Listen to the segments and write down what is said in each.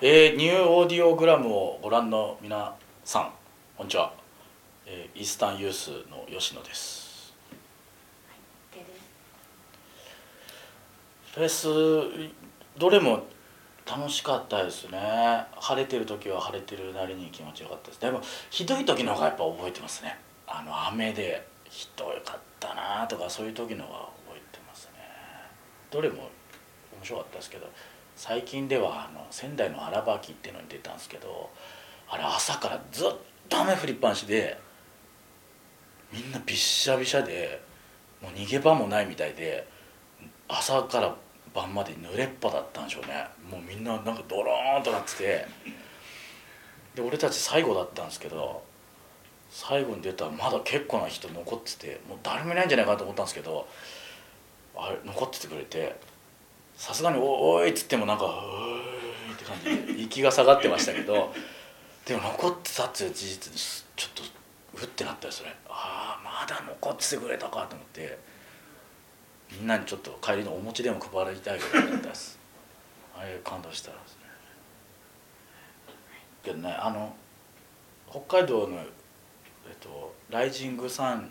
えーニューオーディオグラムをご覧の皆さんこんにちは、えーイースタンユースの吉野です。フェスどれも楽しかったですね。晴れてる時は晴れてるなりに気持ちよかったです。でもひどい時の方がやっぱ覚えてますね。あの雨でひどかったなとかそういう時の方が覚えてますね。どれも面白かったですけど最近ではあの仙台の荒ばきっていうのに出たんですけどあれ朝からずっと雨降りっぱなしでみんなびっしゃびしゃでもう逃げ場もないみたいで朝から晩まで濡れっぱだったんでしょうね。もうみんななんかドローンとなってて。で俺たち最後だったんですけど最後に出たらまだ結構な人残っててもう誰もいないんじゃないかと思ったんですけどあれ残っててくれてさすがに「おおい」っつってもなんか「うーい」って感じで息が下がってましたけど でも残ってたっていう事実ですちょっとうってなったよそれ。ああまだ残ってくれたかと思って。みんなにちょっと帰りのお餅でも配りたいぐらいだったです。あれ感動したですね。けどねあの北海道の、えっと、ライジングサンっ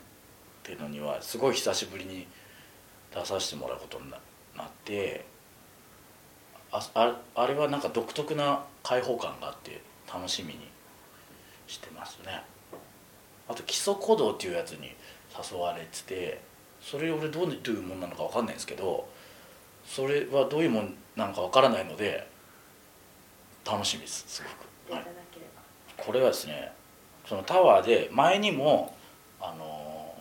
ていうのにはすごい久しぶりに出させてもらうことになってあああれはなんか独特な開放感があって楽しみにしてますね。あと基礎鼓動っていうやつに誘われててそれ俺どういうもんなのか分かんないんですけどそれはどういうもんなのか分からないので楽しみですすごく、はい、これはですねそのタワーで前にもあの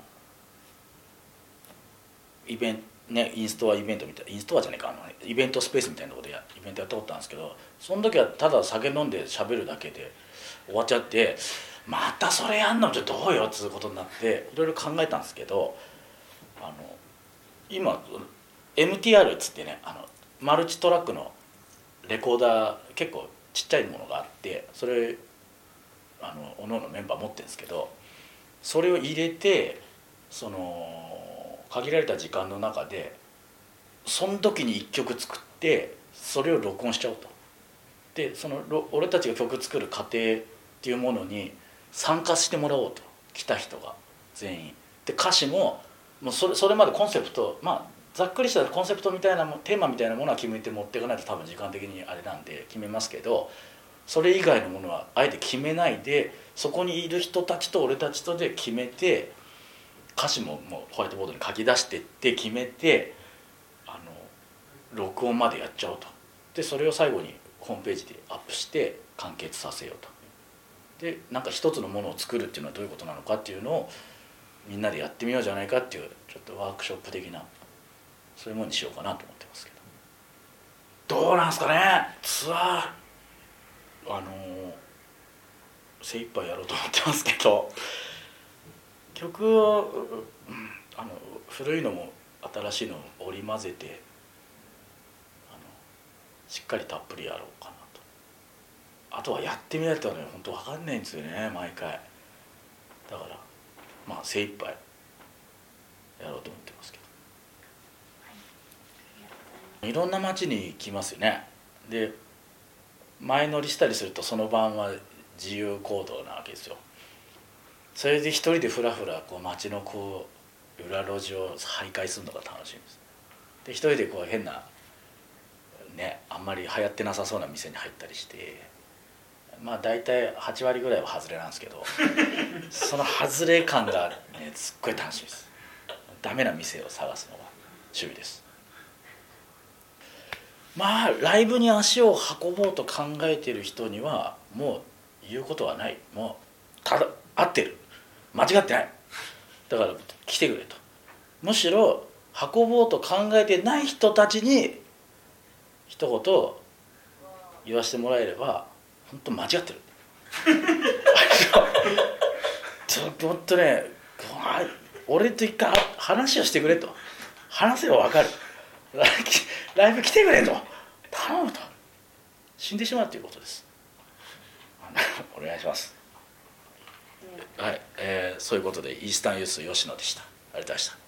イベントねインストアイベントみたいインストアじゃないかあのイベントスペースみたいなところでやイベントやったことあるんですけどその時はただ酒飲んで喋るだけで終わっちゃってまたそれやんのじゃどうよっつうことになっていろいろ考えたんですけどあの今 MTR っつってねあのマルチトラックのレコーダー結構ちっちゃいものがあってそれあのおのおのメンバー持ってるんですけどそれを入れてその限られた時間の中でその時に1曲作ってそれを録音しちゃおうと。でその俺たちが曲作る過程っていうものに参加してもらおうと来た人が全員。で歌詞ももうそれそれまでコンセプトまあざっくりしたコンセプトみたいなテーマみたいなものは決めて持っていかないと多分時間的にあれなんで決めますけどそれ以外のものはあえて決めないでそこにいる人たちと俺たちとで決めて歌詞ももうホワイトボードに書き出してって決めてあの録音までやっちゃおうと。でそれを最後にホームページでアップして完結させようと。でなんか一つのものを作るっていうのはどういうことなのかっていうのをみんなでやってみようじゃないかっていうちょっとワークショップ的なそういうものにしようかなと思ってますけど。どうなんすかね？ツアー。あの精一杯やろうと思ってますけど。曲を、うん、あの古いのも新しいのを織り交ぜてあのしっかりたっぷりやろうかなと。あとはやってみないとね本当分かんないんですよね毎回。だからまあ精一杯やろうと思ってますけど。いろんな街に来ますよね。で前乗りしたりするとその晩は自由行動なわけですよそれで一人でふらふらこう街のこう裏路地を徘徊するのが楽しいんです。で一人でこう変なねあんまり流行ってなさそうな店に入ったりしてまあ大体8割ぐらいは外れなんですけど その外れ感がねすっごい楽しいです。ダメな店を探すのが趣味です。まあライブに足を運ぼうと考えてる人にはもう言うことはない。もうただ合ってる間違ってない。だから来てくれと。むしろ運ぼうと考えてない人たちに一言言わせてもらえれば本当間違ってる。ちょっと本当ね俺と一回話をしてくれと。話せば分かる。ライブ来てくれと。頼むと。死んでしまうということです。お願いします。はい、えー、そういうことでイースタンユース吉野でした。ありがとうございました。